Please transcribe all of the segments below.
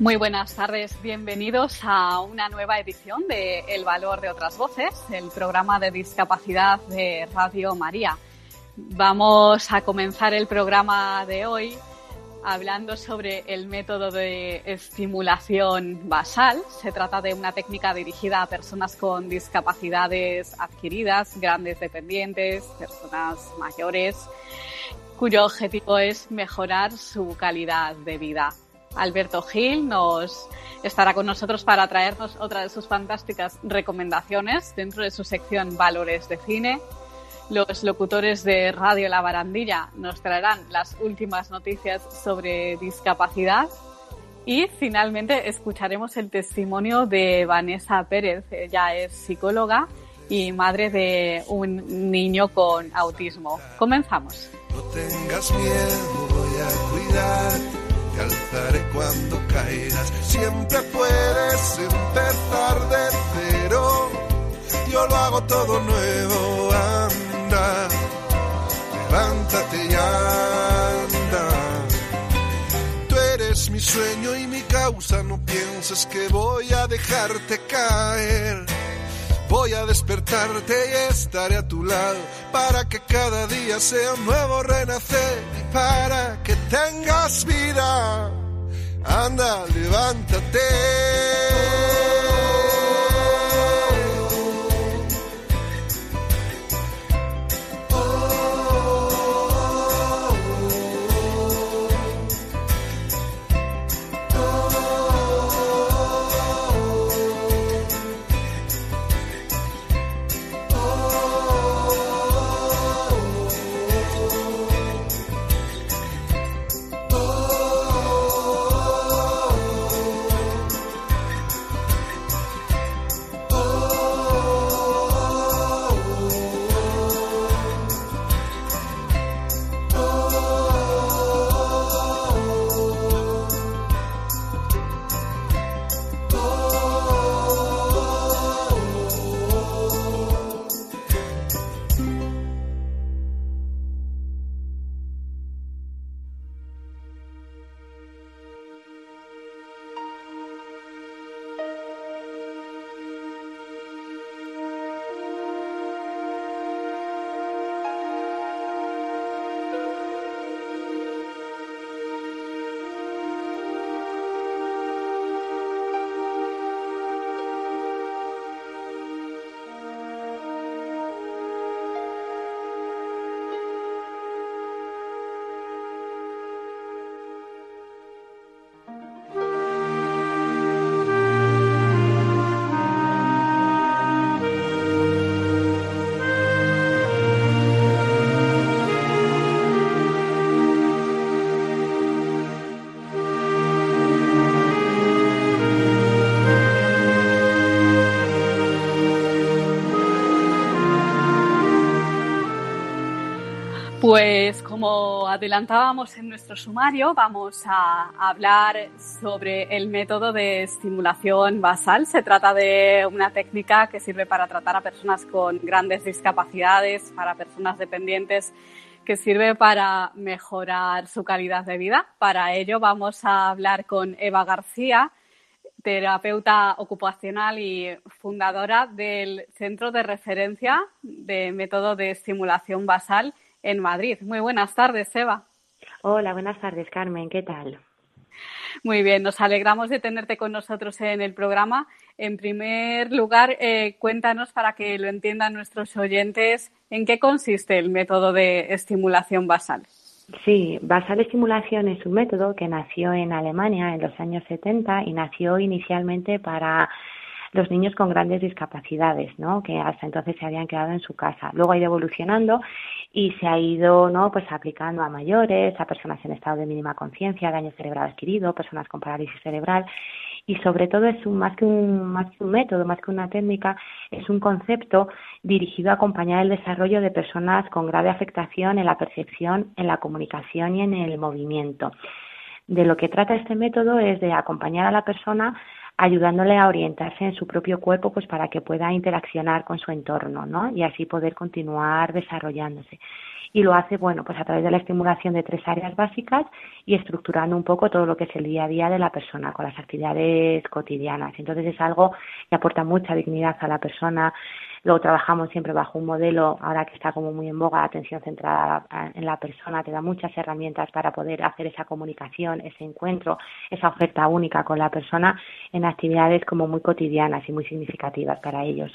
Muy buenas tardes, bienvenidos a una nueva edición de El Valor de otras Voces, el programa de discapacidad de Radio María. Vamos a comenzar el programa de hoy hablando sobre el método de estimulación basal. Se trata de una técnica dirigida a personas con discapacidades adquiridas, grandes dependientes, personas mayores, cuyo objetivo es mejorar su calidad de vida. Alberto Gil nos estará con nosotros para traernos otra de sus fantásticas recomendaciones dentro de su sección Valores de Cine. Los locutores de Radio La Barandilla nos traerán las últimas noticias sobre discapacidad. Y finalmente escucharemos el testimonio de Vanessa Pérez. Ella es psicóloga y madre de un niño con autismo. Comenzamos. No tengas miedo, voy a cuidarte te alzaré cuando caigas. Siempre puedes empezar de cero. Yo lo hago todo nuevo, anda. Levántate y anda. Tú eres mi sueño y mi causa, no pienses que voy a dejarte caer. Voy a despertarte y estaré a tu lado para que cada día sea un nuevo renacer y para que tengas vida. Anda, levántate. Adelantábamos en nuestro sumario, vamos a hablar sobre el método de estimulación basal. Se trata de una técnica que sirve para tratar a personas con grandes discapacidades, para personas dependientes, que sirve para mejorar su calidad de vida. Para ello vamos a hablar con Eva García, terapeuta ocupacional y fundadora del Centro de Referencia de Método de Estimulación Basal en Madrid. Muy buenas tardes, Eva. Hola, buenas tardes, Carmen. ¿Qué tal? Muy bien, nos alegramos de tenerte con nosotros en el programa. En primer lugar, eh, cuéntanos para que lo entiendan nuestros oyentes en qué consiste el método de estimulación basal. Sí, basal estimulación es un método que nació en Alemania en los años 70 y nació inicialmente para los niños con grandes discapacidades, ¿no? Que hasta entonces se habían quedado en su casa. Luego ha ido evolucionando y se ha ido, ¿no? Pues aplicando a mayores, a personas en estado de mínima conciencia, daño cerebral adquirido, personas con parálisis cerebral y sobre todo es un, más que un más que un método, más que una técnica, es un concepto dirigido a acompañar el desarrollo de personas con grave afectación en la percepción, en la comunicación y en el movimiento. De lo que trata este método es de acompañar a la persona ayudándole a orientarse en su propio cuerpo pues para que pueda interaccionar con su entorno, ¿no? Y así poder continuar desarrollándose y lo hace, bueno, pues a través de la estimulación de tres áreas básicas y estructurando un poco todo lo que es el día a día de la persona con las actividades cotidianas. Entonces es algo que aporta mucha dignidad a la persona. Luego trabajamos siempre bajo un modelo, ahora que está como muy en boga, atención centrada en la persona, te da muchas herramientas para poder hacer esa comunicación, ese encuentro, esa oferta única con la persona en actividades como muy cotidianas y muy significativas para ellos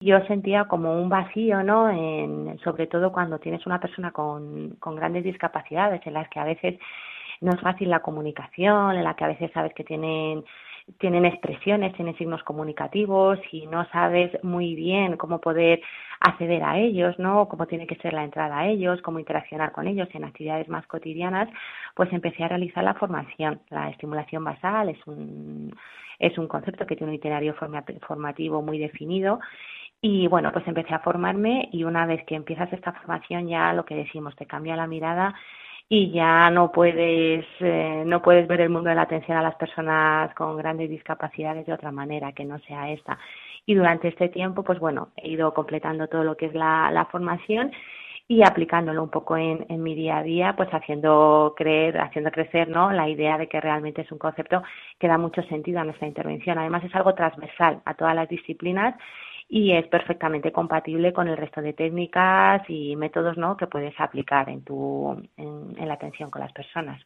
yo sentía como un vacío, ¿no? En, sobre todo cuando tienes una persona con, con grandes discapacidades, en las que a veces no es fácil la comunicación, en la que a veces sabes que tienen tienen expresiones, tienen signos comunicativos y no sabes muy bien cómo poder acceder a ellos, ¿no? Cómo tiene que ser la entrada a ellos, cómo interaccionar con ellos en actividades más cotidianas, pues empecé a realizar la formación. La estimulación basal es un, es un concepto que tiene un itinerario formativo muy definido y bueno, pues empecé a formarme y una vez que empiezas esta formación ya lo que decimos, te cambia la mirada y ya no puedes eh, no puedes ver el mundo de la atención a las personas con grandes discapacidades de otra manera que no sea esta. Y durante este tiempo, pues bueno, he ido completando todo lo que es la, la formación y aplicándolo un poco en, en, mi día a día, pues haciendo creer, haciendo crecer, ¿no? La idea de que realmente es un concepto que da mucho sentido a nuestra intervención. Además es algo transversal a todas las disciplinas y es perfectamente compatible con el resto de técnicas y métodos ¿no? que puedes aplicar en, tu, en, la atención con las personas.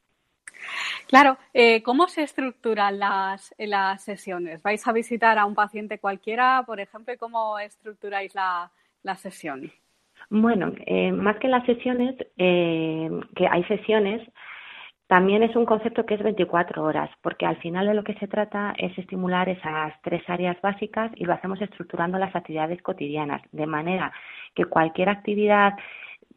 Claro, eh, ¿cómo se estructuran las, las sesiones? ¿Vais a visitar a un paciente cualquiera, por ejemplo, cómo estructuráis la, la sesión? Bueno, eh, más que las sesiones, eh, que hay sesiones, también es un concepto que es 24 horas, porque al final de lo que se trata es estimular esas tres áreas básicas y lo hacemos estructurando las actividades cotidianas, de manera que cualquier actividad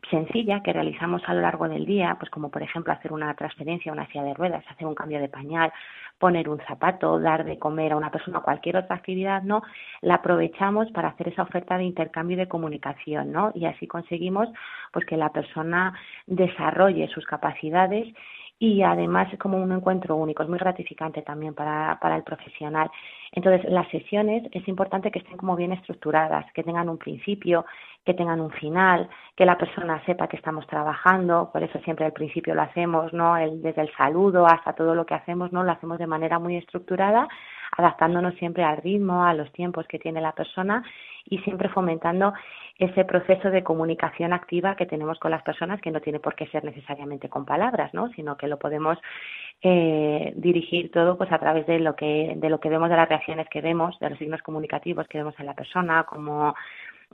sencilla que realizamos a lo largo del día, pues como por ejemplo hacer una transferencia una silla de ruedas, hacer un cambio de pañal, poner un zapato, dar de comer a una persona, cualquier otra actividad, ¿no? La aprovechamos para hacer esa oferta de intercambio y de comunicación, ¿no? Y así conseguimos pues que la persona desarrolle sus capacidades y además es como un encuentro único, es muy gratificante también para, para el profesional. Entonces, las sesiones es importante que estén como bien estructuradas, que tengan un principio, que tengan un final, que la persona sepa que estamos trabajando, por eso siempre al principio lo hacemos, ¿no? El, desde el saludo hasta todo lo que hacemos, ¿no? Lo hacemos de manera muy estructurada, adaptándonos siempre al ritmo, a los tiempos que tiene la persona y siempre fomentando ese proceso de comunicación activa que tenemos con las personas, que no tiene por qué ser necesariamente con palabras, ¿no? sino que lo podemos eh, dirigir todo pues a través de lo que de lo que vemos de las reacciones que vemos, de los signos comunicativos que vemos en la persona, como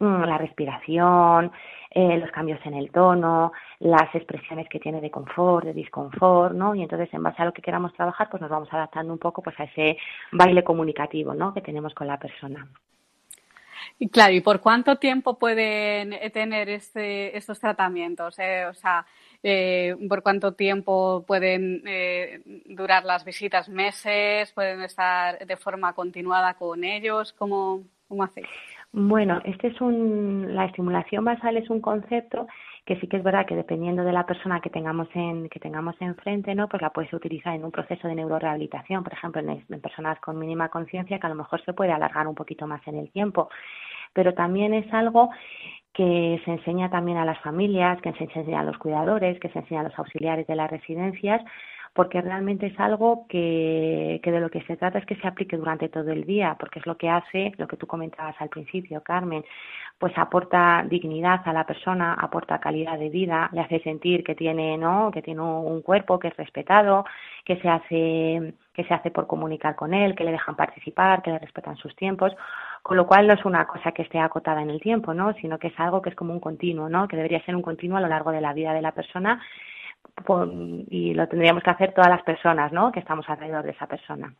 la respiración, eh, los cambios en el tono, las expresiones que tiene de confort, de disconfort, ¿no? Y entonces, en base a lo que queramos trabajar, pues nos vamos adaptando un poco pues a ese baile comunicativo, ¿no? Que tenemos con la persona. Y claro, ¿y por cuánto tiempo pueden eh, tener este, estos tratamientos? Eh, o sea, eh, ¿por cuánto tiempo pueden durar las visitas? ¿Meses? ¿Pueden estar de forma continuada con ellos? ¿Cómo, cómo hacéis? Bueno, este es un, la estimulación basal es un concepto que sí que es verdad que dependiendo de la persona que tengamos en que tengamos enfrente, ¿no? Pues la puedes utilizar en un proceso de neurorehabilitación, por ejemplo, en, en personas con mínima conciencia que a lo mejor se puede alargar un poquito más en el tiempo, pero también es algo que se enseña también a las familias, que se enseña a los cuidadores, que se enseña a los auxiliares de las residencias, porque realmente es algo que, que de lo que se trata es que se aplique durante todo el día, porque es lo que hace, lo que tú comentabas al principio, Carmen, pues aporta dignidad a la persona, aporta calidad de vida, le hace sentir que tiene, ¿no? que tiene un cuerpo que es respetado, que se hace que se hace por comunicar con él, que le dejan participar, que le respetan sus tiempos, con lo cual no es una cosa que esté acotada en el tiempo, ¿no? sino que es algo que es como un continuo, ¿no? que debería ser un continuo a lo largo de la vida de la persona y lo tendríamos que hacer todas las personas ¿no? que estamos alrededor de esa persona.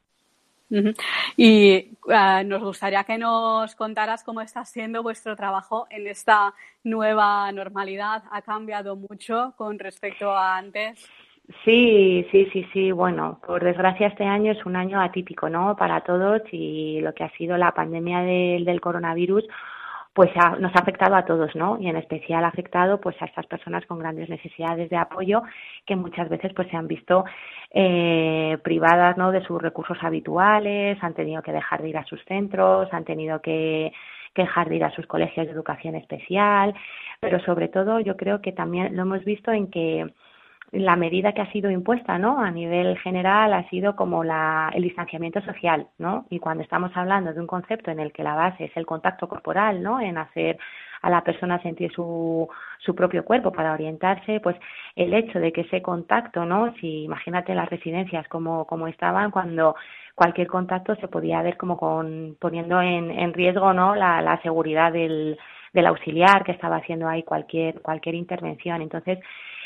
Y ah, nos gustaría que nos contaras cómo está siendo vuestro trabajo en esta nueva normalidad. ¿Ha cambiado mucho con respecto a antes? Sí, sí, sí, sí. Bueno, por desgracia este año es un año atípico, ¿no? Para todos y lo que ha sido la pandemia del, del coronavirus pues nos ha afectado a todos, ¿no? Y en especial ha afectado pues a estas personas con grandes necesidades de apoyo que muchas veces pues se han visto eh, privadas, ¿no? De sus recursos habituales, han tenido que dejar de ir a sus centros, han tenido que, que dejar de ir a sus colegios de educación especial, pero sobre todo yo creo que también lo hemos visto en que la medida que ha sido impuesta, ¿no? A nivel general ha sido como la, el distanciamiento social, ¿no? Y cuando estamos hablando de un concepto en el que la base es el contacto corporal, ¿no? En hacer a la persona sentir su, su propio cuerpo para orientarse, pues el hecho de que ese contacto, ¿no? Si imagínate las residencias como, estaban cuando cualquier contacto se podía ver como con, poniendo en, en riesgo, ¿no? La, la seguridad del, del auxiliar que estaba haciendo ahí cualquier, cualquier intervención. Entonces,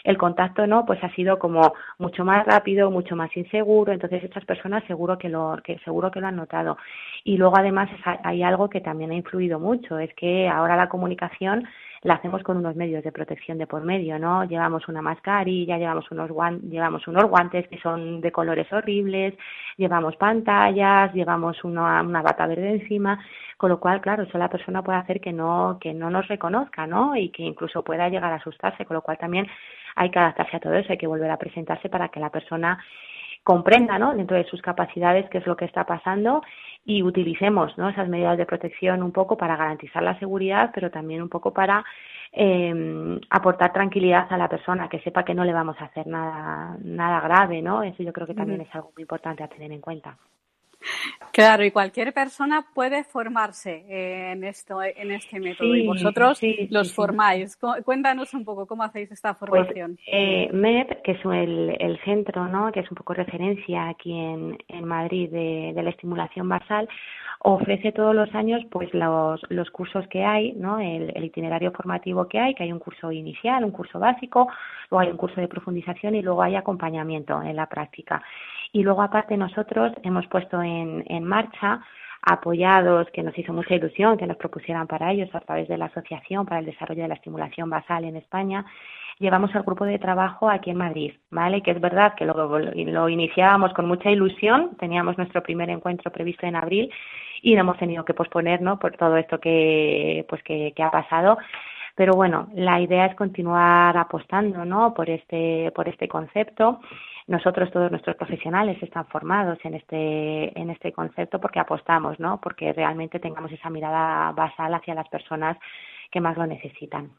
el contacto no, pues ha sido como mucho más rápido, mucho más inseguro, entonces estas personas seguro que lo, que seguro que lo han notado. Y luego además hay algo que también ha influido mucho, es que ahora la comunicación la hacemos con unos medios de protección de por medio, ¿no? Llevamos una mascarilla, llevamos unos guantes, llevamos unos guantes que son de colores horribles, llevamos pantallas, llevamos una, una bata verde encima, con lo cual, claro, eso la persona puede hacer que no, que no nos reconozca, ¿no? Y que incluso pueda llegar a asustarse, con lo cual también hay que adaptarse a todo eso, hay que volver a presentarse para que la persona comprenda, ¿no? Dentro de sus capacidades qué es lo que está pasando y utilicemos, ¿no? Esas medidas de protección un poco para garantizar la seguridad, pero también un poco para eh, aportar tranquilidad a la persona, que sepa que no le vamos a hacer nada, nada grave, ¿no? Eso yo creo que también es algo muy importante a tener en cuenta. Claro, y cualquier persona puede formarse en esto, en este método. y vosotros los formáis. Cuéntanos un poco cómo hacéis esta pues, formación. eh, MEP, que es el, centro, ¿no? que es un poco referencia aquí en, en Madrid de, de la estimulación basal, ofrece todos los años pues los, los cursos que hay, ¿no? El, el, itinerario formativo que hay, que hay un curso inicial, un curso básico, luego hay un curso de profundización y luego hay acompañamiento en la práctica. Y luego aparte nosotros hemos puesto en, en marcha apoyados, que nos hizo mucha ilusión que nos propusieran para ellos a través de la Asociación para el Desarrollo de la Estimulación Basal en España, llevamos el grupo de trabajo aquí en Madrid, ¿vale? Que es verdad que lo, iniciábamos con mucha ilusión, teníamos nuestro primer encuentro previsto en abril y lo hemos tenido que posponer, ¿no? Por todo esto que, pues que ha pasado. Pero bueno, la idea es continuar apostando, ¿no? Por este, por este concepto. Nosotros, todos nuestros profesionales están formados en este, en este concepto porque apostamos, ¿no? Porque realmente tengamos esa mirada basal hacia las personas que más lo necesitan.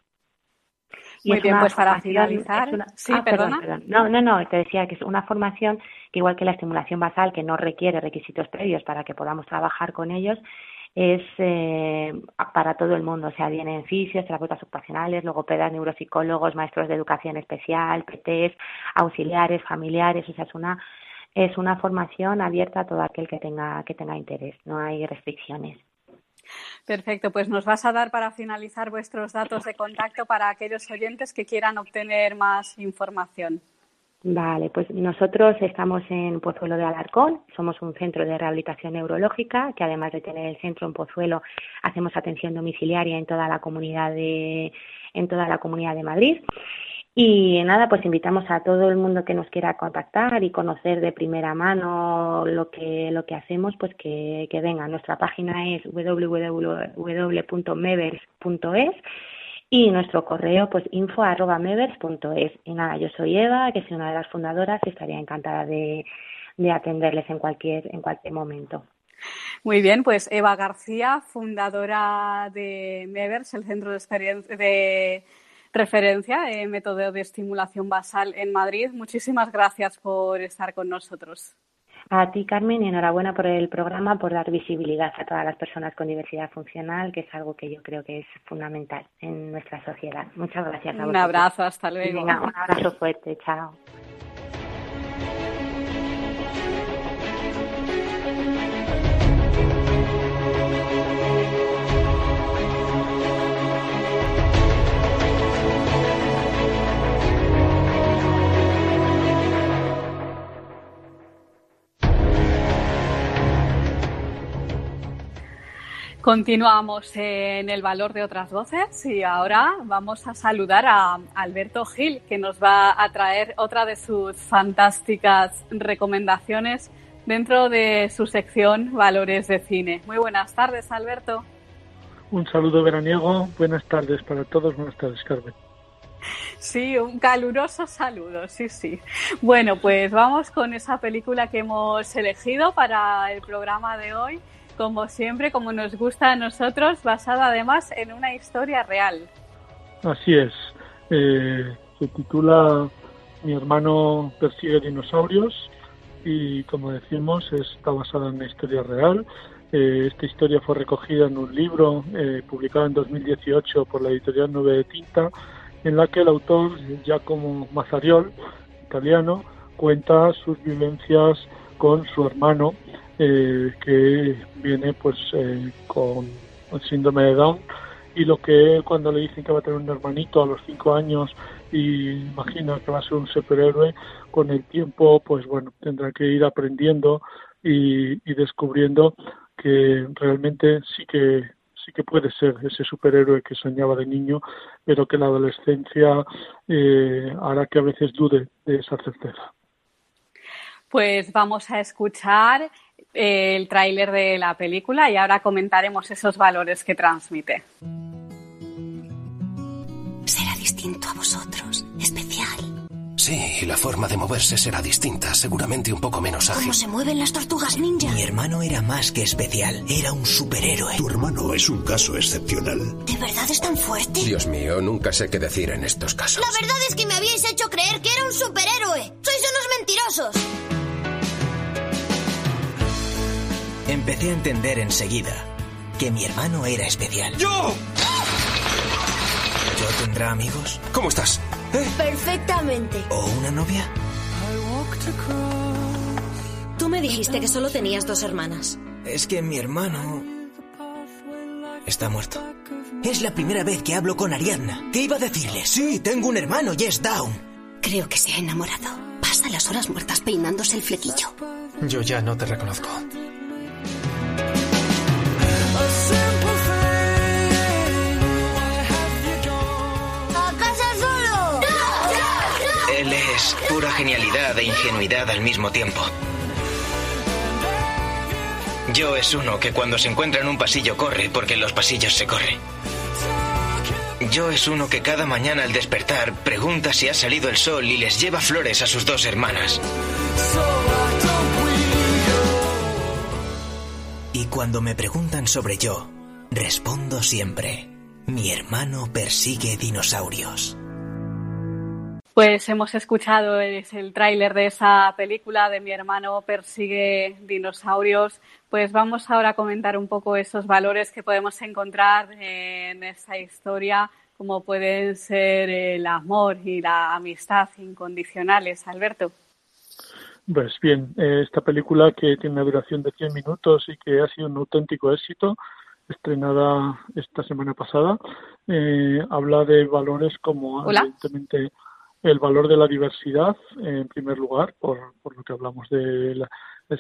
Muy bien, pues para finalizar. Sí, ah, perdona. No, no, no, te decía que es una formación que, igual que la estimulación basal, que no requiere requisitos previos para que podamos trabajar con ellos, es eh, para todo el mundo, o sea, vienen fisios, terapeutas ocupacionales, logopedas, neuropsicólogos, maestros de educación especial, PTs, auxiliares, familiares, o sea, es una es una formación abierta a todo aquel que tenga que tenga interés, no hay restricciones. Perfecto, pues nos vas a dar para finalizar vuestros datos de contacto para aquellos oyentes que quieran obtener más información. Vale, pues nosotros estamos en Pozuelo de Alarcón, somos un centro de rehabilitación neurológica que además de tener el centro en Pozuelo hacemos atención domiciliaria en toda la comunidad de en toda la comunidad de Madrid y nada, pues invitamos a todo el mundo que nos quiera contactar y conocer de primera mano lo que, lo que hacemos, pues que, que venga. Nuestra página es www.mevers.es y nuestro correo pues info.mevers.es. Y nada, yo soy Eva, que soy una de las fundadoras y estaría encantada de, de atenderles en cualquier, en cualquier momento. Muy bien, pues Eva García, fundadora de Mevers, el centro de de referencia en método de estimulación basal en Madrid. Muchísimas gracias por estar con nosotros. A ti, Carmen, y enhorabuena por el programa, por dar visibilidad a todas las personas con diversidad funcional, que es algo que yo creo que es fundamental en nuestra sociedad. Muchas gracias. A un abrazo, hasta luego. un abrazo fuerte, chao. Continuamos en el valor de otras voces y ahora vamos a saludar a Alberto Gil, que nos va a traer otra de sus fantásticas recomendaciones dentro de su sección Valores de Cine. Muy buenas tardes, Alberto. Un saludo veraniego, buenas tardes para todos, buenas tardes, Carmen. Sí, un caluroso saludo, sí, sí. Bueno, pues vamos con esa película que hemos elegido para el programa de hoy como siempre, como nos gusta a nosotros, basada además en una historia real. Así es. Eh, se titula Mi hermano persigue dinosaurios y, como decimos, está basada en una historia real. Eh, esta historia fue recogida en un libro eh, publicado en 2018 por la editorial Nube de Tinta, en la que el autor, Giacomo Mazzariol, italiano, cuenta sus vivencias con su hermano eh, que viene pues eh, con el síndrome de Down y lo que cuando le dicen que va a tener un hermanito a los cinco años y imagina que va a ser un superhéroe con el tiempo pues bueno tendrá que ir aprendiendo y, descubriendo que realmente sí que sí que puede ser ese superhéroe que soñaba de niño pero que la adolescencia eh, hará que a veces dude de esa certeza. Pues vamos a escuchar el tráiler de la película y ahora comentaremos esos valores que transmite. Será distinto a vosotros, especial. Sí, y la forma de moverse será distinta, seguramente un poco menos ágil. ¿Cómo se mueven las tortugas ninja? Mi hermano era más que especial, era un superhéroe. Tu hermano es un caso excepcional. ¿De verdad es tan fuerte? Dios mío, nunca sé qué decir en estos casos. La verdad es que me habíais hecho creer que era un superhéroe. Sois unos mentirosos. Empecé a entender enseguida que mi hermano era especial. ¡Yo! ¿Yo tendrá amigos? ¿Cómo estás? ¿Eh? Perfectamente. ¿O una novia? Tú me dijiste que solo tenías dos hermanas. Es que mi hermano está muerto. Es la primera vez que hablo con Ariadna. ¿Qué iba a decirle? Sí, tengo un hermano y es Down. Creo que se ha enamorado. Pasa las horas muertas peinándose el flequillo. Yo ya no te reconozco. Pura genialidad e ingenuidad al mismo tiempo. Yo es uno que cuando se encuentra en un pasillo corre porque en los pasillos se corre. Yo es uno que cada mañana al despertar pregunta si ha salido el sol y les lleva flores a sus dos hermanas. Y cuando me preguntan sobre yo, respondo siempre, mi hermano persigue dinosaurios. Pues hemos escuchado es el tráiler de esa película de mi hermano persigue dinosaurios. Pues vamos ahora a comentar un poco esos valores que podemos encontrar en esa historia, como pueden ser el amor y la amistad incondicionales. Alberto. Pues bien, eh, esta película que tiene una duración de 100 minutos y que ha sido un auténtico éxito, estrenada esta semana pasada, eh, habla de valores como evidentemente el valor de la diversidad, en primer lugar, por, por lo que hablamos del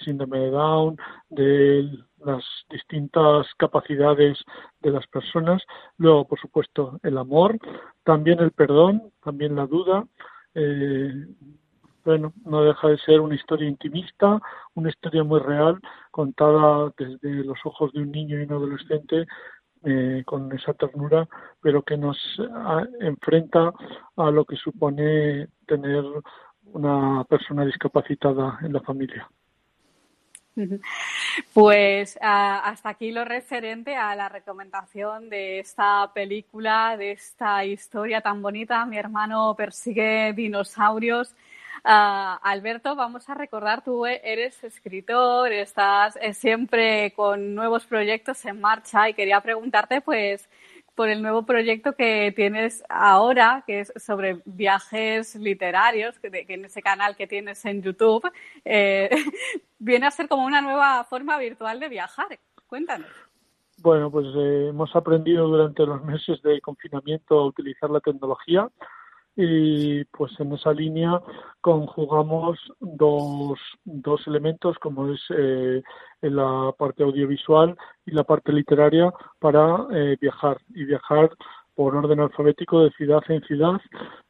síndrome de Down, de las distintas capacidades de las personas. Luego, por supuesto, el amor, también el perdón, también la duda. Eh, bueno, no deja de ser una historia intimista, una historia muy real, contada desde los ojos de un niño y un adolescente eh, con esa ternura, pero que nos ah, enfrenta a lo que supone tener una persona discapacitada en la familia. Pues ah, hasta aquí lo referente a la recomendación de esta película, de esta historia tan bonita. Mi hermano persigue dinosaurios Uh, Alberto, vamos a recordar, tú eres escritor, estás eh, siempre con nuevos proyectos en marcha y quería preguntarte, pues, por el nuevo proyecto que tienes ahora, que es sobre viajes literarios, que, en ese canal que tienes en YouTube, eh, viene a ser como una nueva forma virtual de viajar. Cuéntanos. Bueno, pues eh, hemos aprendido durante los meses de confinamiento a utilizar la tecnología y pues en esa línea conjugamos dos, dos elementos como es eh, la parte audiovisual y la parte literaria para eh, viajar y viajar por orden alfabético de ciudad en ciudad,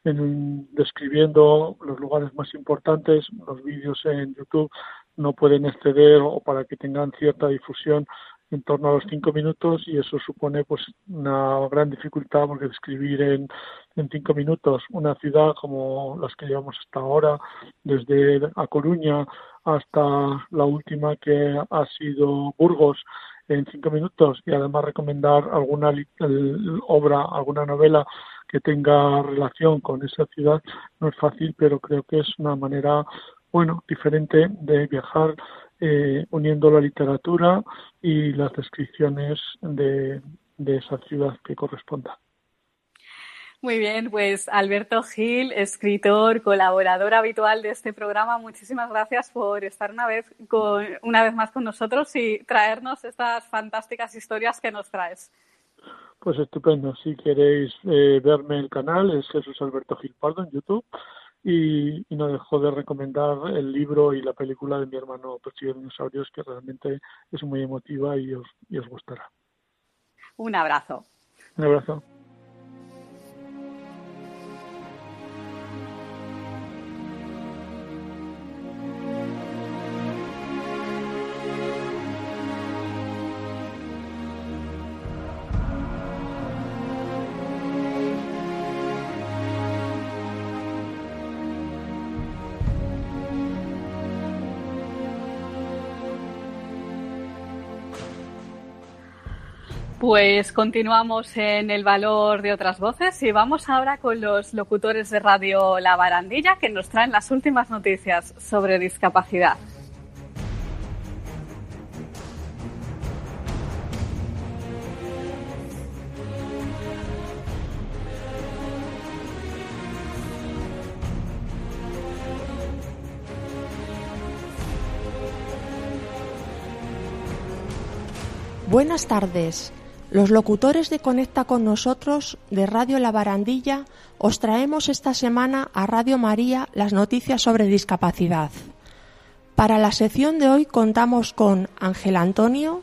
en, describiendo los lugares más importantes. Los vídeos en YouTube no pueden exceder o para que tengan cierta difusión en torno a los cinco minutos y eso supone pues una gran dificultad porque describir en, en cinco minutos una ciudad como las que llevamos hasta ahora, desde A Coruña hasta la última que ha sido Burgos en cinco minutos y además recomendar alguna obra, alguna novela que tenga relación con esa ciudad. No es fácil, pero creo que es una manera bueno diferente de viajar eh, uniendo la literatura y las descripciones de, esa ciudad que corresponda. Muy bien, pues Alberto Gil, escritor, colaborador habitual de este programa, muchísimas gracias por estar una vez, con, una vez más con nosotros y traernos estas fantásticas historias que nos traes. Pues estupendo. Si queréis eh, verme el canal, es Jesús Alberto Gil Pardo en YouTube y, no dejo de recomendar el libro y la película de mi hermano Persigue Dinosaurios, que realmente es muy emotiva y os, y os gustará. Un abrazo. Un abrazo. Pues continuamos en el valor de otras voces y vamos ahora con los locutores de Radio La Barandilla que nos traen las últimas noticias sobre discapacidad. Buenas tardes. Los locutores de Conecta con nosotros de Radio La Barandilla os traemos esta semana a Radio María las noticias sobre discapacidad. Para la sección de hoy contamos con Ángel Antonio,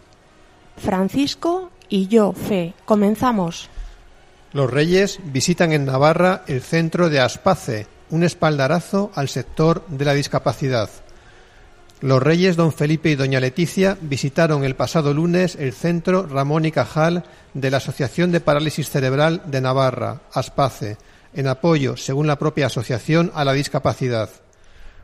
Francisco y yo, Fe. Comenzamos. Los Reyes visitan en Navarra el centro de Aspace, un espaldarazo al sector de la discapacidad. Los reyes don Felipe y doña Leticia visitaron el pasado lunes el centro Ramón y Cajal de la Asociación de Parálisis Cerebral de Navarra, ASPACE, en apoyo, según la propia asociación, a la discapacidad.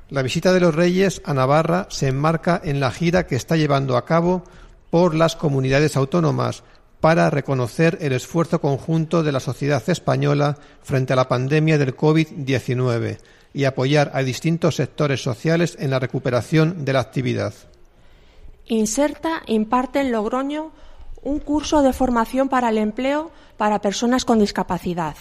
La visita de los reyes a Navarra se enmarca en la gira que está llevando a cabo por las comunidades autónomas para reconocer el esfuerzo conjunto de la sociedad española frente a la pandemia del COVID-19 y apoyar a distintos sectores sociales en la recuperación de la actividad. Inserta imparte en Logroño un curso de formación para el empleo para personas con discapacidad.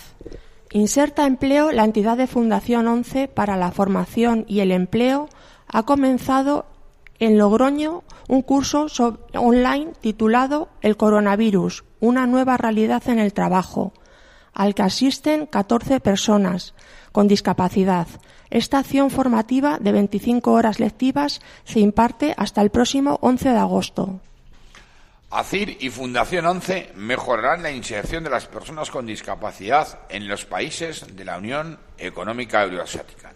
Inserta Empleo, la entidad de Fundación 11 para la formación y el empleo, ha comenzado en Logroño un curso online titulado El coronavirus, una nueva realidad en el trabajo, al que asisten 14 personas con discapacidad. Esta acción formativa de 25 horas lectivas se imparte hasta el próximo 11 de agosto. ACIR y Fundación 11 mejorarán la inserción de las personas con discapacidad en los países de la Unión Económica Euroasiática.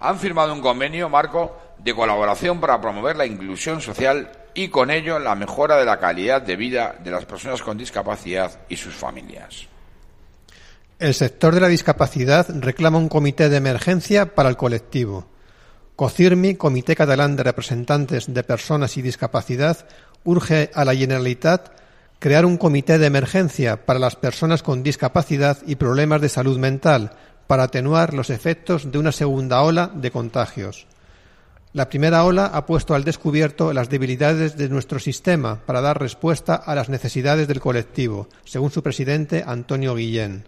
Han firmado un convenio marco de colaboración para promover la inclusión social y con ello la mejora de la calidad de vida de las personas con discapacidad y sus familias. El sector de la discapacidad reclama un comité de emergencia para el colectivo. COCIRMI, Comité Catalán de Representantes de Personas y Discapacidad, urge a la Generalitat crear un comité de emergencia para las personas con discapacidad y problemas de salud mental para atenuar los efectos de una segunda ola de contagios. La primera ola ha puesto al descubierto las debilidades de nuestro sistema para dar respuesta a las necesidades del colectivo, según su presidente Antonio Guillén.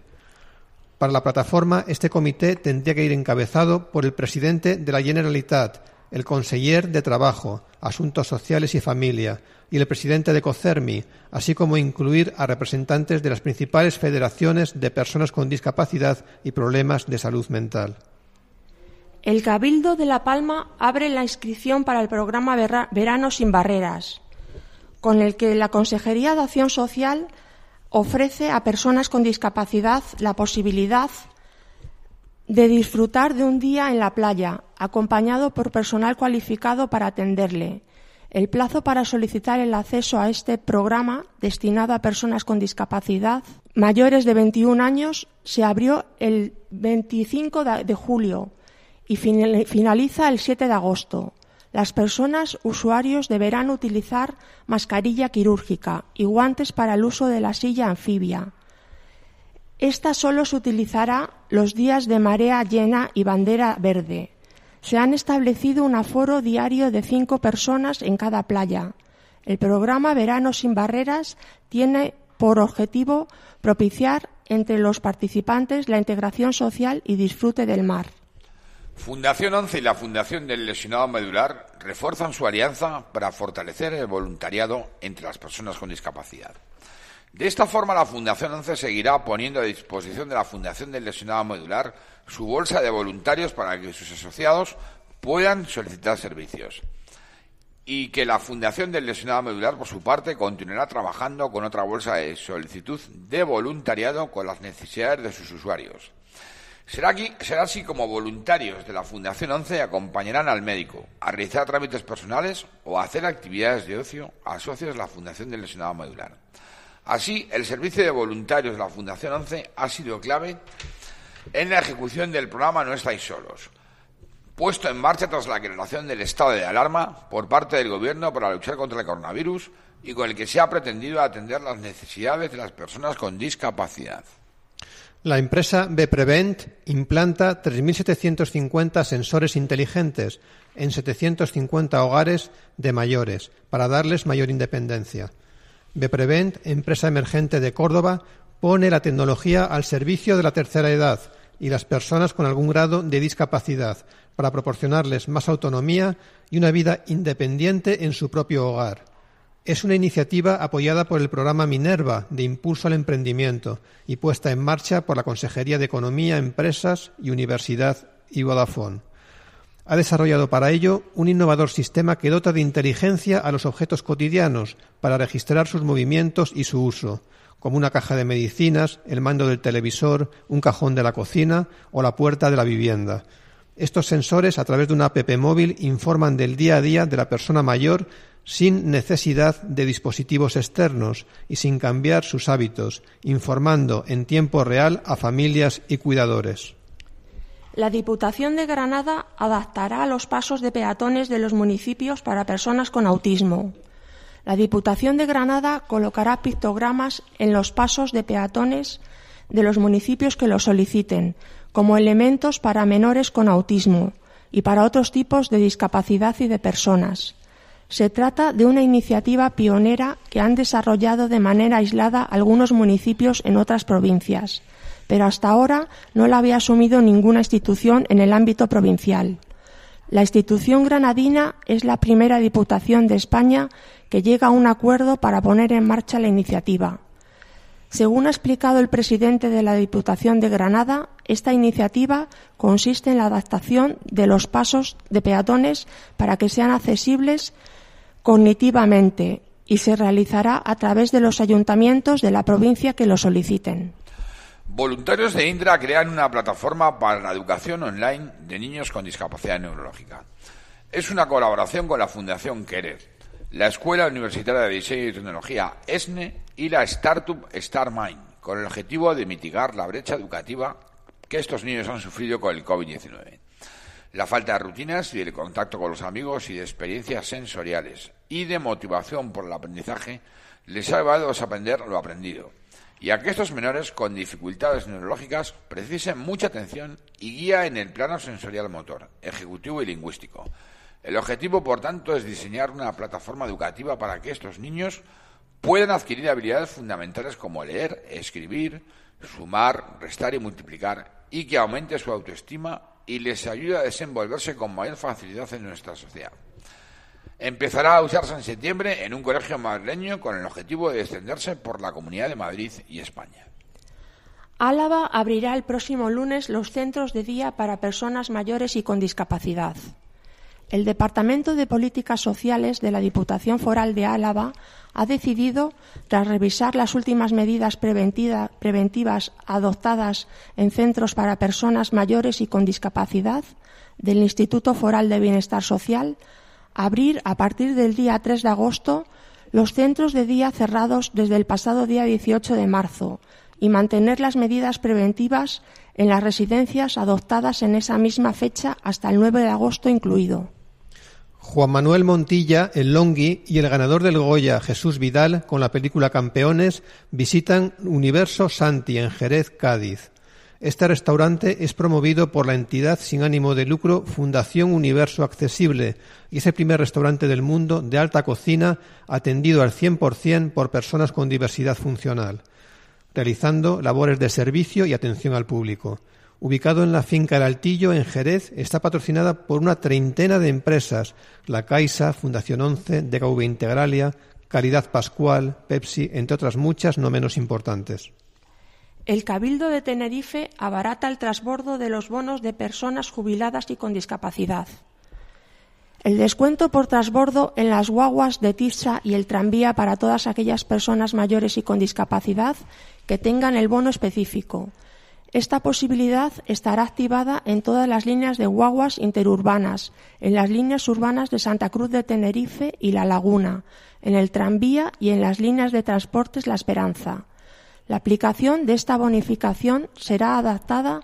Para la plataforma, este comité tendría que ir encabezado por el presidente de la Generalitat, el conseller de Trabajo, Asuntos Sociales y Familia y el presidente de COCERMI, así como incluir a representantes de las principales federaciones de personas con discapacidad y problemas de salud mental. El Cabildo de La Palma abre la inscripción para el programa Verano sin Barreras, con el que la Consejería de Acción Social ofrece a personas con discapacidad la posibilidad de disfrutar de un día en la playa, acompañado por personal cualificado para atenderle. El plazo para solicitar el acceso a este programa destinado a personas con discapacidad mayores de 21 años se abrió el 25 de julio y finaliza el 7 de agosto. Las personas usuarios deberán utilizar mascarilla quirúrgica y guantes para el uso de la silla anfibia. Esta solo se utilizará los días de marea llena y bandera verde. Se han establecido un aforo diario de cinco personas en cada playa. El programa Verano sin Barreras tiene por objetivo propiciar entre los participantes la integración social y disfrute del mar. Fundación 11 y la Fundación del Lesionado Medular refuerzan su alianza para fortalecer el voluntariado entre las personas con discapacidad. De esta forma, la Fundación 11 seguirá poniendo a disposición de la Fundación del Lesionado Medular su bolsa de voluntarios para que sus asociados puedan solicitar servicios. Y que la Fundación del Lesionado Medular, por su parte, continuará trabajando con otra bolsa de solicitud de voluntariado con las necesidades de sus usuarios. Será, así como voluntarios de la Fundación 11 acompañarán al médico a realizar trámites personales o a hacer actividades de ocio a socios de la Fundación del Lesionado Medular. Así, el servicio de voluntarios de la Fundación 11 ha sido clave en la ejecución del programa No estáis solos, puesto en marcha tras la creación del estado de alarma por parte del Gobierno para luchar contra el coronavirus y con el que se ha pretendido atender las necesidades de las personas con discapacidad. La empresa Beprevent implanta 3.750 sensores inteligentes en 750 hogares de mayores para darles mayor independencia. Beprevent, empresa emergente de Córdoba, pone la tecnología al servicio de la tercera edad y las personas con algún grado de discapacidad para proporcionarles más autonomía y una vida independiente en su propio hogar. Es una iniciativa apoyada por el programa Minerva de Impulso al Emprendimiento y puesta en marcha por la Consejería de Economía, Empresas y Universidad y Vodafone ha desarrollado para ello un innovador sistema que dota de inteligencia a los objetos cotidianos para registrar sus movimientos y su uso, como una caja de medicinas, el mando del televisor, un cajón de la cocina o la puerta de la vivienda. Estos sensores, a través de una app móvil, informan del día a día de la persona mayor sin necesidad de dispositivos externos y sin cambiar sus hábitos, informando en tiempo real a familias y cuidadores. La Diputación de Granada adaptará los pasos de peatones de los municipios para personas con autismo. La Diputación de Granada colocará pictogramas en los pasos de peatones de los municipios que lo soliciten, como elementos para menores con autismo y para otros tipos de discapacidad y de personas. Se trata de una iniciativa pionera que han desarrollado de manera aislada algunos municipios en otras provincias pero hasta ahora no la había asumido ninguna institución en el ámbito provincial. La institución granadina es la primera diputación de España que llega a un acuerdo para poner en marcha la iniciativa. Según ha explicado el presidente de la Diputación de Granada, esta iniciativa consiste en la adaptación de los pasos de peatones para que sean accesibles cognitivamente y se realizará a través de los ayuntamientos de la provincia que lo soliciten. Voluntarios de Indra crean una plataforma para la educación online de niños con discapacidad neurológica. Es una colaboración con la Fundación Querer, la Escuela Universitaria de Diseño y Tecnología ESNE y la startup StarMind, con el objetivo de mitigar la brecha educativa que estos niños han sufrido con el COVID-19. La falta de rutinas y el contacto con los amigos y de experiencias sensoriales y de motivación por el aprendizaje les ha llevado a aprender lo aprendido y a que estos menores con dificultades neurológicas precisen mucha atención y guía en el plano sensorial motor, ejecutivo y lingüístico. El objetivo, por tanto, es diseñar una plataforma educativa para que estos niños puedan adquirir habilidades fundamentales como leer, escribir, sumar, restar y multiplicar, y que aumente su autoestima y les ayuda a desenvolverse con mayor facilidad en nuestra sociedad. Empezará a usarse en septiembre en un colegio madrileño con el objetivo de extenderse por la Comunidad de Madrid y España. Álava abrirá el próximo lunes los centros de día para personas mayores y con discapacidad. El Departamento de Políticas Sociales de la Diputación Foral de Álava ha decidido, tras revisar las últimas medidas preventivas adoptadas en centros para personas mayores y con discapacidad del Instituto Foral de Bienestar Social, abrir a partir del día 3 de agosto los centros de día cerrados desde el pasado día 18 de marzo y mantener las medidas preventivas en las residencias adoptadas en esa misma fecha hasta el 9 de agosto incluido. Juan Manuel Montilla, el Longhi, y el ganador del Goya, Jesús Vidal, con la película Campeones, visitan Universo Santi en Jerez, Cádiz. Este restaurante es promovido por la entidad sin ánimo de lucro Fundación Universo Accesible y es el primer restaurante del mundo de alta cocina atendido al 100% por personas con diversidad funcional, realizando labores de servicio y atención al público. Ubicado en la finca El Altillo, en Jerez, está patrocinada por una treintena de empresas, La Caixa, Fundación 11, DKV Integralia, Caridad Pascual, Pepsi, entre otras muchas no menos importantes. El Cabildo de Tenerife abarata el transbordo de los bonos de personas jubiladas y con discapacidad. El descuento por transbordo en las guaguas de Tisa y el tranvía para todas aquellas personas mayores y con discapacidad que tengan el bono específico. Esta posibilidad estará activada en todas las líneas de guaguas interurbanas, en las líneas urbanas de Santa Cruz de Tenerife y La Laguna, en el tranvía y en las líneas de transportes La Esperanza. La aplicación de esta bonificación será adaptada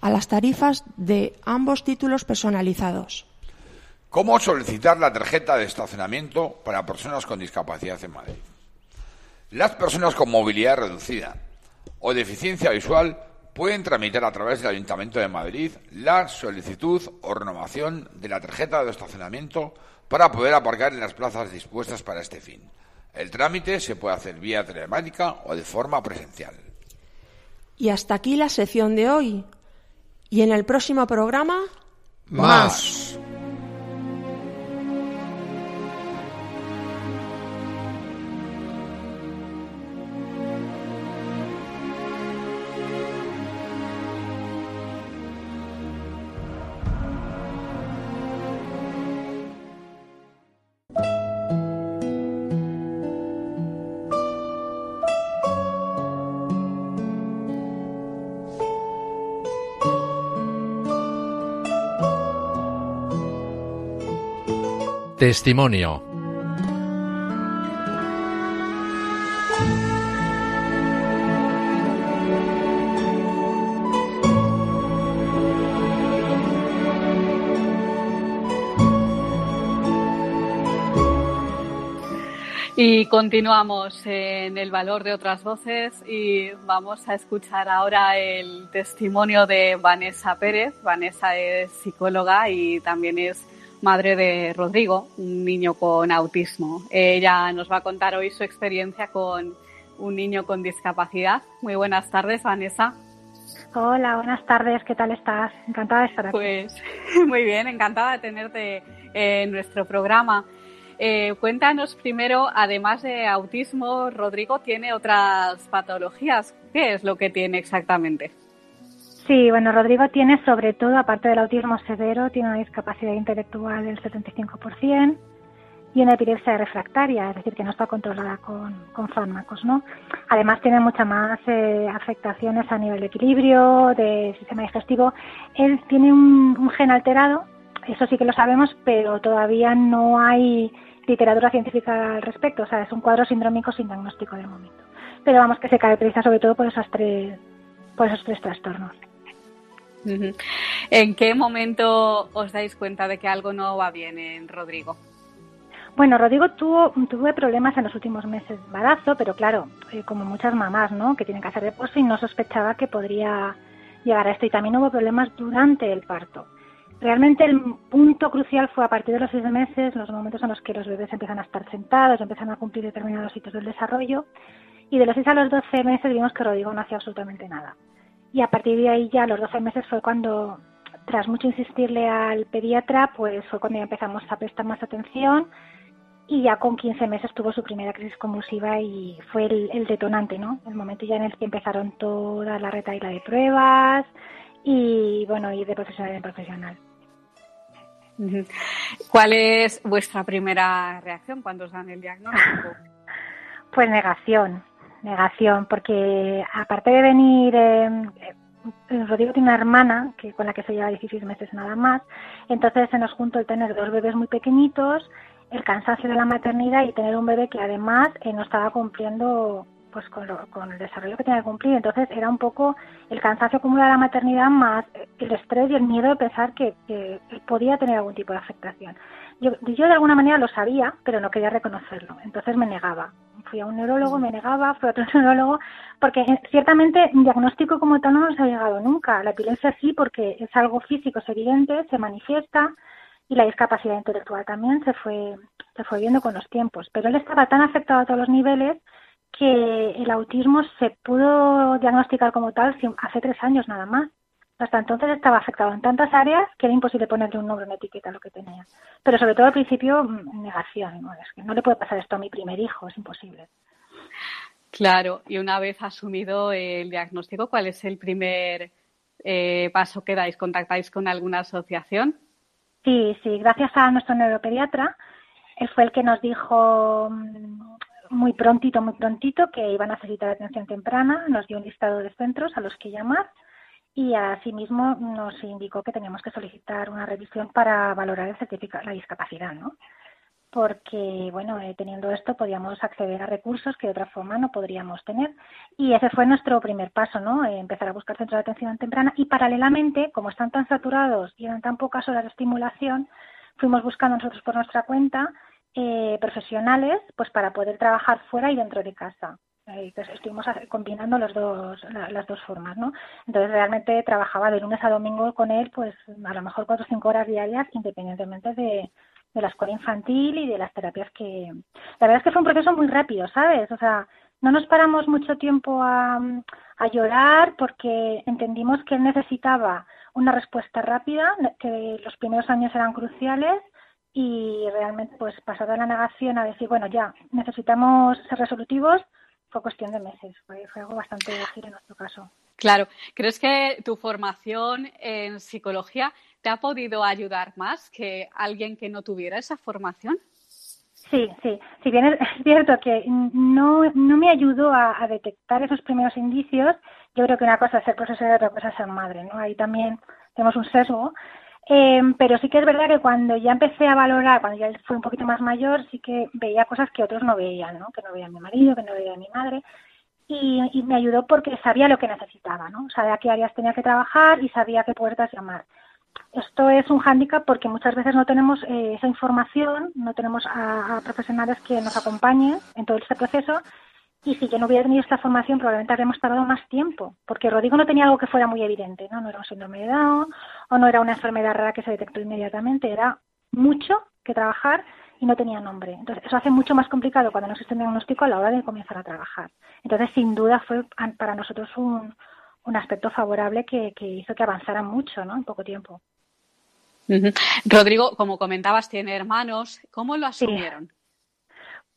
a las tarifas de ambos títulos personalizados. ¿Cómo solicitar la tarjeta de estacionamiento para personas con discapacidad en Madrid? Las personas con movilidad reducida o deficiencia visual pueden tramitar a través del Ayuntamiento de Madrid la solicitud o renovación de la tarjeta de estacionamiento para poder aparcar en las plazas dispuestas para este fin. El trámite se puede hacer vía telemática o de forma presencial. Y hasta aquí la sección de hoy. Y en el próximo programa, más. Testimonio. Y continuamos en el valor de otras voces y vamos a escuchar ahora el testimonio de Vanessa Pérez. Vanessa es psicóloga y también es madre de Rodrigo, un niño con autismo. Ella nos va a contar hoy su experiencia con un niño con discapacidad. Muy buenas tardes, Vanessa. Hola, buenas tardes, ¿qué tal estás? Encantada de estar aquí. Pues muy bien, encantada de tenerte en nuestro programa. Eh, cuéntanos primero, además de autismo, Rodrigo tiene otras patologías. ¿Qué es lo que tiene exactamente? Sí, bueno, Rodrigo tiene sobre todo, aparte del autismo severo, tiene una discapacidad intelectual del 75% y una epilepsia refractaria, es decir, que no está controlada con, fármacos, ¿no? Además tiene muchas más eh, afectaciones a nivel de equilibrio, de sistema digestivo. Él tiene un, gen alterado, eso sí que lo sabemos, pero todavía no hay literatura científica al respecto, o sea, es un cuadro sindrómico sin diagnóstico de momento. Pero vamos que se caracteriza sobre todo por esos tres, por esos tres trastornos. ¿En qué momento os dais cuenta de que algo no va bien en Rodrigo? Bueno, Rodrigo tuvo tuve problemas en los últimos meses de embarazo, pero claro, eh, como muchas mamás, ¿no? Que tienen que hacer reposo y no sospechaba que podría llegar a esto. Y también hubo problemas durante el parto. Realmente el punto crucial fue a partir de los seis meses, los momentos en los que los bebés empiezan a estar sentados, empiezan a cumplir determinados hitos del desarrollo. Y de los seis a los doce meses vimos que Rodrigo no hacía absolutamente nada y a partir de ahí ya a los 12 meses fue cuando tras mucho insistirle al pediatra, pues fue cuando ya empezamos a prestar más atención y ya con 15 meses tuvo su primera crisis convulsiva y fue el, detonante, ¿no? El momento ya en el que empezaron toda la retaila de pruebas y, bueno, ir de profesional en profesional. ¿Cuál es vuestra primera reacción cuando os dan el diagnóstico? Pues negación, negación, porque aparte de venir, eh, Rodrigo tiene una hermana que con la que se lleva 16 meses nada más, entonces se nos juntó el tener dos bebés muy pequeñitos, el cansancio de la maternidad y tener un bebé que además eh, no estaba cumpliendo pues con, con, el desarrollo que tenía que cumplir. Entonces era un poco el cansancio acumulado de la maternidad más el estrés y el miedo de pensar que, que podía tener algún tipo de afectación. Yo, yo de alguna manera lo sabía, pero no quería reconocerlo. Entonces me negaba fui a un neurólogo, me negaba, fui a otro neurólogo, porque ciertamente diagnóstico como tal no nos ha llegado nunca. La epilepsia sí, porque es algo físico, es evidente, se manifiesta, y la discapacidad intelectual también se fue, se fue viendo con los tiempos. Pero él estaba tan afectado a todos los niveles que el autismo se pudo diagnosticar como tal hace tres años nada más. Hasta entonces estaba afectado en tantas áreas que era imposible ponerle un nombre, una etiqueta a lo que tenía. Pero sobre todo al principio, mm, negación. ¿no? Es que no le puede pasar esto a mi primer hijo, es imposible. Claro, y una vez asumido el diagnóstico, ¿cuál es el primer eh, paso que dais? ¿Contactáis con alguna asociación? Sí, sí, gracias a nuestro neuropediatra. Él fue el que nos dijo mm, muy prontito, muy prontito que iban a necesitar atención temprana. Nos dio un listado de centros a los que llamar y asimismo nos indicó que teníamos que solicitar una revisión para valorar el certificado, la discapacidad, ¿no? Porque, bueno, eh, teniendo esto podíamos acceder a recursos que de otra forma no podríamos tener. Y ese fue nuestro primer paso, ¿no? Eh, empezar a buscar centros de atención temprana y paralelamente, como están tan saturados y eran tan pocas horas de estimulación, fuimos buscando nosotros por nuestra cuenta eh, profesionales pues para poder trabajar fuera y dentro de casa estuvimos combinando los dos, las dos formas, ¿no? Entonces realmente trabajaba de lunes a domingo con él, pues a lo mejor cuatro o cinco horas diarias, independientemente de, de la escuela infantil y de las terapias que... La verdad es que fue un proceso muy rápido, ¿sabes? O sea, no nos paramos mucho tiempo a, a llorar porque entendimos que él necesitaba una respuesta rápida, que los primeros años eran cruciales y realmente pues pasar de la negación a decir, bueno, ya, necesitamos ser resolutivos, fue cuestión de meses, fue, algo bastante ágil en nuestro caso. Claro, ¿crees que tu formación en psicología te ha podido ayudar más que alguien que no tuviera esa formación? Sí, sí. Si bien es cierto que no, no me ayudó a, detectar esos primeros indicios, yo creo que una cosa es ser profesora y otra cosa es ser madre, ¿no? Ahí también tenemos un sesgo. Eh, pero sí que es verdad que cuando ya empecé a valorar, cuando ya fue un poquito más mayor, sí que veía cosas que otros no veían, ¿no? Que no veía mi marido, que no veía mi madre. Y, y, me ayudó porque sabía lo que necesitaba, ¿no? Sabía qué áreas tenía que trabajar y sabía qué puertas llamar. Esto es un hándicap porque muchas veces no tenemos eh, esa información, no tenemos a, a, profesionales que nos acompañen en todo este proceso y si yo no hubiera tenido esta formación, probablemente habríamos tardado más tiempo, porque Rodrigo no tenía algo que fuera muy evidente, ¿no? No era un síndrome de Down o no era una enfermedad rara que se detectó inmediatamente, era mucho que trabajar y no tenía nombre. Entonces, eso hace mucho más complicado cuando no existe un diagnóstico a la hora de comenzar a trabajar. Entonces, sin duda, fue para nosotros un, un aspecto favorable que, que hizo que avanzara mucho, ¿no? En poco tiempo. Rodrigo, como comentabas, tiene hermanos. ¿Cómo lo asumieron?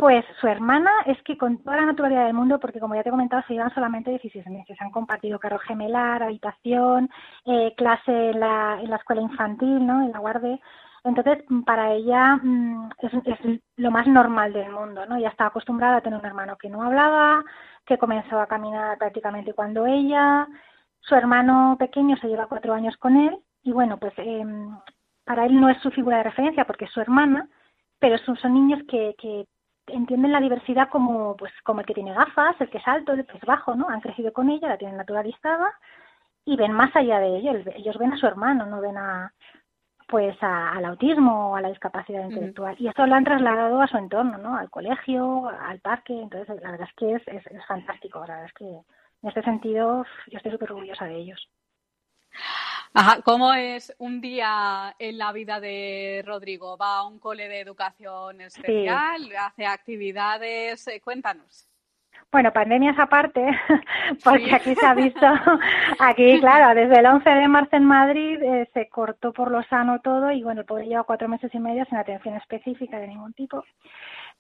Pues su hermana es que con toda la naturalidad del mundo, porque como ya te he comentado, se llevan solamente 16 meses. Han compartido carro gemelar, habitación, eh, clase en la, en la escuela infantil, ¿no? En la guardia. Entonces, para ella mm, es, lo más normal del mundo, ¿no? Ella estaba acostumbrada a tener un hermano que no hablaba, que comenzó a caminar prácticamente cuando ella. Su hermano pequeño se lleva cuatro años con él y bueno, pues eh, para él no es su figura de referencia porque es su hermana, pero son, niños que entienden la diversidad como pues como el que tiene gafas, el que es alto, el que es bajo, ¿no? Han crecido con ella, la tienen naturalizada y ven más allá de ello. Ellos ven a su hermano, no ven a pues al autismo o a la discapacidad intelectual. Y eso lo han trasladado a su entorno, ¿no? Al colegio, al parque. Entonces, la verdad es que es, es, es fantástico. La verdad es que en este sentido yo estoy súper orgullosa de ellos. Ajá. ¿Cómo es un día en la vida de Rodrigo? ¿Va a un cole de educación especial? ¿Hace actividades? Eh, cuéntanos. Bueno, pandemias aparte, porque aquí se ha visto, aquí claro, desde el 11 de marzo en Madrid eh, se cortó por lo sano todo y bueno, el pobre lleva cuatro meses y medio sin atención específica de ningún tipo.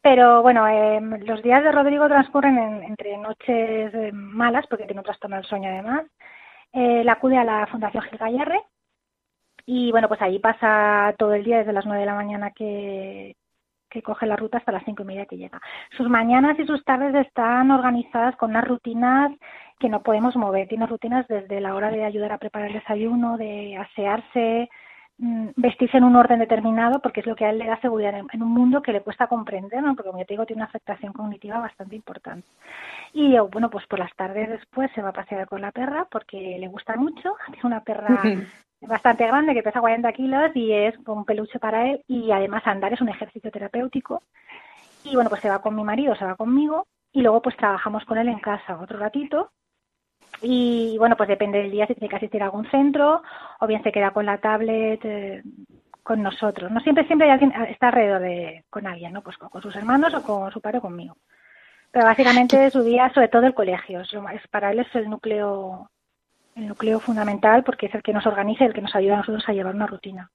Pero bueno, eh, los días de Rodrigo transcurren entre noches eh, malas, porque tiene un trastorno del sueño además. Eh, la acude a la Fundación Gil Gallarre y bueno, pues ahí pasa todo el día desde las nueve de la mañana que, que coge la ruta hasta las cinco y media que llega. Sus mañanas y sus tardes están organizadas con unas rutinas que no podemos mover. Tiene rutinas desde la hora de ayudar a preparar el desayuno, de asearse, vestirse en un orden determinado, porque es lo que a él le da seguridad en, un mundo que le cuesta comprender, ¿no? porque como te digo, tiene una afectación cognitiva bastante importante. Y bueno, pues por las tardes después se va a pasear con la perra, porque le gusta mucho, tiene una perra bastante grande que pesa 40 kilos y es un peluche para él y además andar es un ejercicio terapéutico. Y bueno, pues se va con mi marido, se va conmigo y luego pues trabajamos con él en casa otro ratito y bueno, pues depende del día si tiene que asistir a algún centro o bien se queda con la tablet eh, con nosotros. No siempre, siempre hay alguien, está alrededor de, con alguien, ¿no? Pues con, sus hermanos o con su padre o conmigo. Pero básicamente su día, sobre todo el colegio, es, para él es el núcleo el núcleo fundamental porque es el que nos organiza y el que nos ayuda a nosotros a llevar una rutina.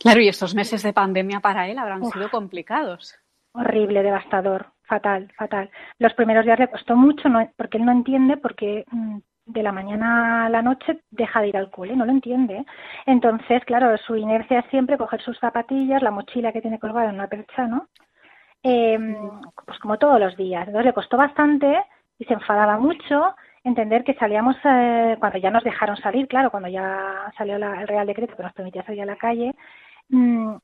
Claro, y estos meses de pandemia para él habrán sido complicados. Horrible, devastador, fatal, fatal. Los primeros días le costó mucho no, porque él no entiende porque mm, de la mañana a la noche deja de ir al cole, no lo entiende. Entonces, claro, su inercia es siempre coger sus zapatillas, la mochila que tiene colgada en una percha, ¿no? Em, pues como todos los días. Entonces le costó bastante y se enfadaba mucho entender que salíamos, eh, cuando ya nos dejaron salir, claro, cuando ya salió el Real Decreto que nos permitía salir a la calle, mmm,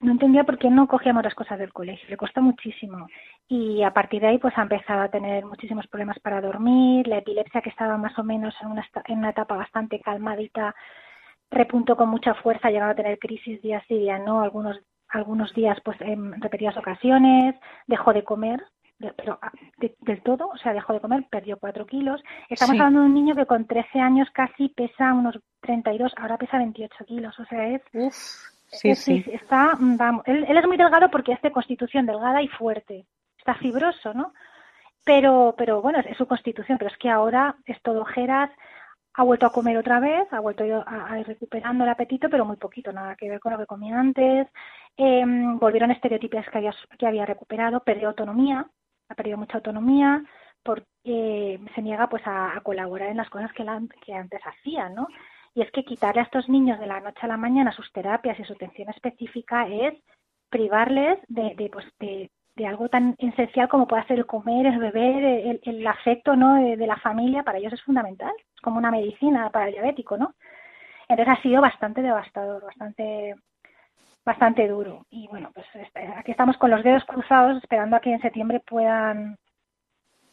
no entendía por qué no cogíamos las cosas del colegio, le costó muchísimo. Y a partir de ahí pues ha empezado a tener muchísimos problemas para dormir, la epilepsia que estaba más o menos en una, en una etapa bastante calmadita, repuntó con mucha fuerza, llegando a tener crisis día sí, día no, algunos algunos días pues en repetidas ocasiones, dejó de comer, pero ah, del todo, o sea, dejó de comer, perdió 4 kilos. Estamos hablando de un niño que con 13 años casi pesa unos 32, ahora pesa 28 kilos, o sea, es... sí, sí. Está, vamos, él, es muy delgado porque es de constitución delgada y fuerte, está fibroso, ¿no? Pero, pero bueno, es, su constitución, pero es que ahora es todo ojeras, ha vuelto a comer otra vez, ha vuelto a, ir recuperando el apetito, pero muy poquito, nada que ver con lo que comía antes. Eh, volvieron estereotipos que había, que había recuperado, perdió autonomía, ha perdido mucha autonomía, porque se niega pues a, colaborar en las cosas que, que antes hacía, ¿no? Y es que quitarle a estos niños de la noche a la mañana sus terapias y su atención específica es privarles de, pues, algo tan esencial como puede ser el comer, el beber, el, afecto ¿no? De, de, la familia, para ellos es fundamental, es como una medicina para el diabético, ¿no? Entonces ha sido bastante devastador, bastante bastante duro. Y bueno, pues este, aquí estamos con los dedos cruzados esperando a que en septiembre puedan,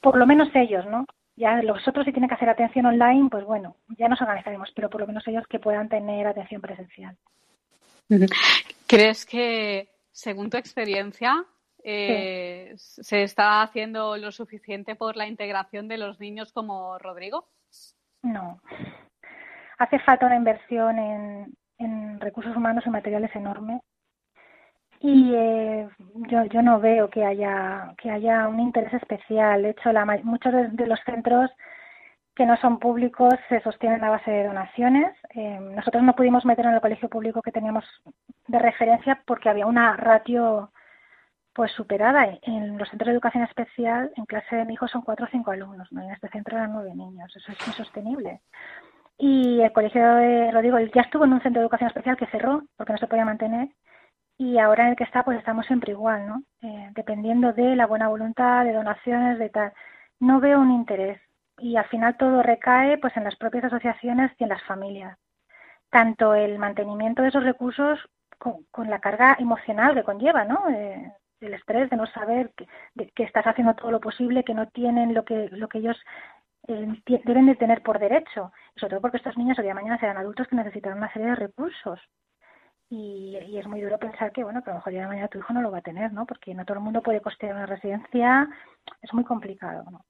por lo menos ellos, ¿no? Ya los otros si tienen que hacer atención online, pues bueno, ya nos organizaremos, pero por lo menos ellos que puedan tener atención presencial. ¿Crees que, según tu experiencia, eh, se está haciendo lo suficiente por la integración de los niños como Rodrigo? No. Hace falta una inversión en, en recursos humanos y materiales enorme y eh, yo, yo no veo que haya que haya un interés especial. De hecho, la, muchos de, los centros que no son públicos se sostienen a base de donaciones. Eh, nosotros no pudimos meter en el colegio público que teníamos de referencia porque había una ratio pues superada. En los centros de educación especial, en clase de mi hijo son cuatro o cinco alumnos, ¿no? en este centro eran nueve niños. Eso es insostenible. Y el colegio de Rodrigo ya estuvo en un centro de educación especial que cerró porque no se podía mantener y ahora en el que está pues estamos siempre igual, ¿no? Eh, dependiendo de la buena voluntad, de donaciones, de tal. No veo un interés y al final todo recae pues en las propias asociaciones y en las familias. Tanto el mantenimiento de esos recursos con, la carga emocional que conlleva, ¿no? Eh, el estrés de no saber que, que, estás haciendo todo lo posible, que no tienen lo que, lo que ellos eh, deben de tener por derecho, sobre todo porque estos niños hoy día mañana serán adultos que necesitarán una serie de recursos. Y, es muy duro pensar que, bueno, que a lo mejor día de mañana tu hijo no lo va a tener, ¿no? Porque no todo el mundo puede costear una residencia, es muy complicado, ¿no?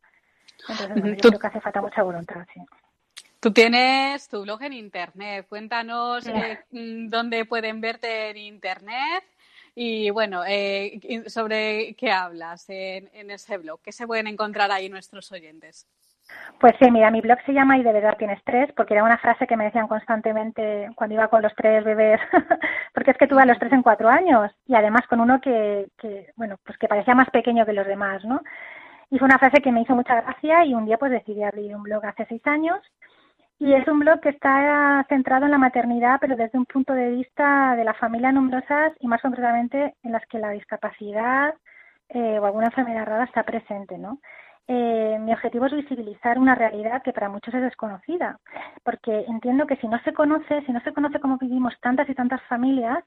Entonces, yo creo que hace falta mucha voluntad, sí. Tú tienes tu blog en internet, cuéntanos eh, mm, dónde pueden verte en internet Y bueno, eh, ¿sobre qué hablas en, en ese blog? ¿Qué se pueden encontrar ahí nuestros oyentes? Pues sí, mira, mi blog se llama Y de verdad tienes tres, porque era una frase que me decían constantemente cuando iba con los tres bebés, porque es que tuve a los tres en cuatro años y además con uno que, que, bueno, pues que parecía más pequeño que los demás, ¿no? Y fue una frase que me hizo mucha gracia y un día pues decidí abrir un blog hace seis años y es un blog que está centrado en la maternidad, pero desde un punto de vista de las familias numerosas y más concretamente en las que la discapacidad eh, o alguna enfermedad rara está presente, ¿no? Eh, mi objetivo es visibilizar una realidad que para muchos es desconocida, porque entiendo que si no se conoce, si no se conoce cómo vivimos tantas y tantas familias,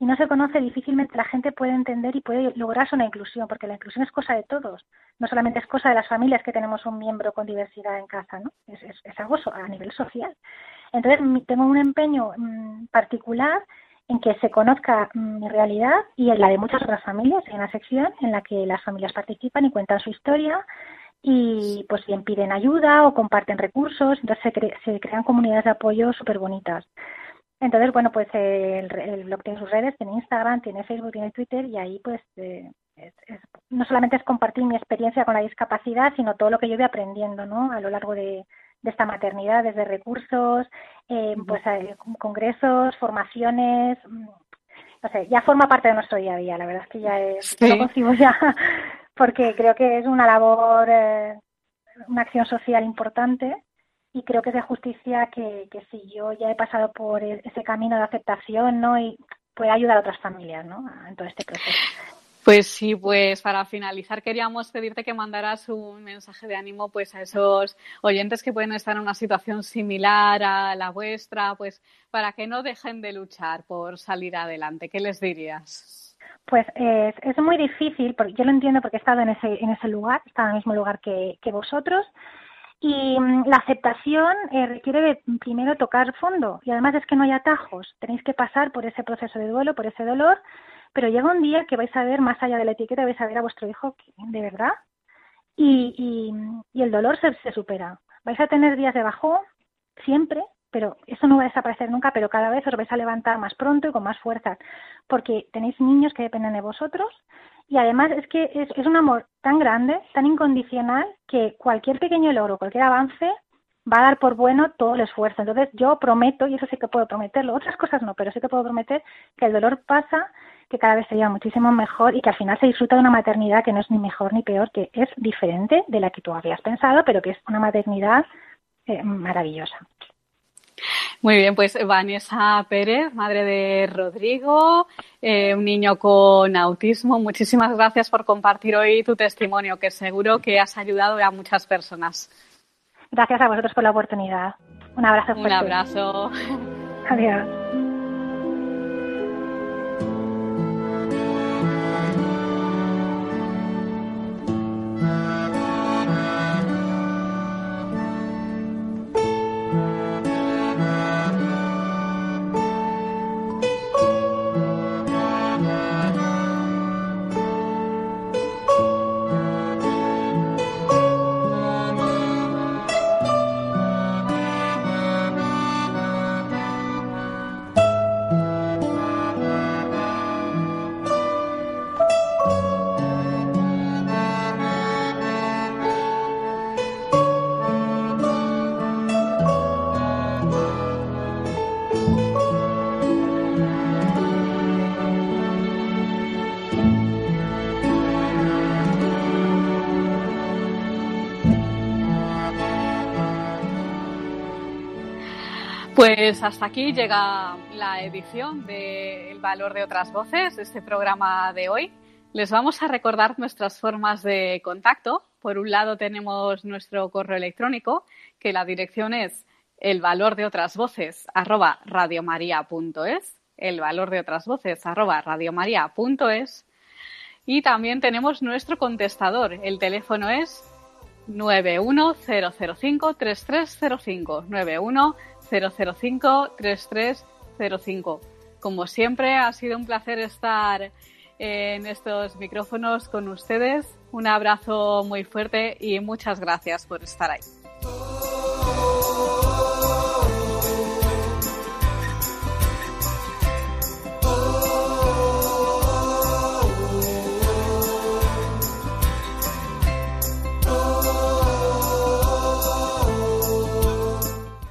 y no se conoce, difícilmente la gente puede entender y puede lograrse una inclusión, porque la inclusión es cosa de todos, no solamente es cosa de las familias que tenemos un miembro con diversidad en casa, ¿no? Es, algo a nivel social. Entonces, tengo un empeño mmm, particular en que se conozca mm, mi realidad y en la de muchas otras familias. Hay una sección en la que las familias participan y cuentan su historia y pues bien piden ayuda o comparten recursos, entonces se, se crean comunidades de apoyo súper bonitas. Entonces, bueno, pues el, el, blog tiene sus redes, tiene Instagram, tiene Facebook, tiene Twitter y ahí pues eh, es, es, no solamente es compartir mi experiencia con la discapacidad, sino todo lo que yo voy aprendiendo, ¿no? A lo largo de, de esta maternidad, desde recursos, eh, pues eh, congresos, formaciones, mm, no sé, ya forma parte de nuestro día a día, la verdad es que ya es, sí. lo consigo ya, porque creo que es una labor, eh, una acción social importante y creo que es de justicia que, que si yo ya he pasado por e, ese camino de aceptación, ¿no? Y pueda ayudar a otras familias, ¿no? En todo este proceso. Pues sí, pues para finalizar queríamos pedirte que mandaras un mensaje de ánimo pues a esos oyentes que pueden estar en una situación similar a la vuestra, pues para que no dejen de luchar por salir adelante. ¿Qué les dirías? Pues es, es muy difícil, porque yo lo entiendo porque he estado en ese, en ese lugar, he estado en el mismo lugar que, que vosotros, y mm, la aceptación eh, requiere de primero tocar fondo, y además es que no hay atajos, tenéis que pasar por ese proceso de duelo, por ese dolor, pero llega un día que vais a ver más allá de la etiqueta, vais a ver a vuestro hijo de verdad y, y, el dolor se, supera. Vais a tener días de bajón siempre, pero eso no va a desaparecer nunca, pero cada vez os vais a levantar más pronto y con más fuerza, porque tenéis niños que dependen de vosotros y además es que es un amor tan grande, tan incondicional, que cualquier pequeño logro, cualquier avance va a dar por bueno todo el esfuerzo. Entonces yo prometo, y eso sí que puedo prometerlo, otras cosas no, pero sí que puedo prometer que el dolor pasa que cada vez se lleva muchísimo mejor y que al final se disfruta de una maternidad que no es ni mejor ni peor, que es diferente de la que tú habías pensado, pero que es una maternidad eh, maravillosa. Muy bien, pues Vanessa Pérez, madre de Rodrigo, eh, un niño con autismo, muchísimas gracias por compartir hoy tu testimonio, que seguro que has ayudado a muchas personas. Gracias a vosotros por la oportunidad. Un abrazo fuerte. Un abrazo. Adiós. Pues hasta aquí llega la edición de El Valor de otras Voces, este programa de hoy. Les vamos a recordar nuestras formas de contacto. Por un lado tenemos nuestro correo electrónico, que la dirección es el valor de otras voces arroba radiomaria.es, el valor de otras voces arroba radiomaria.es. Y también tenemos nuestro contestador. El teléfono es 910053305 91 005-3305. Como siempre, ha sido un placer estar en estos micrófonos con ustedes. Un abrazo muy fuerte y muchas gracias por estar ahí.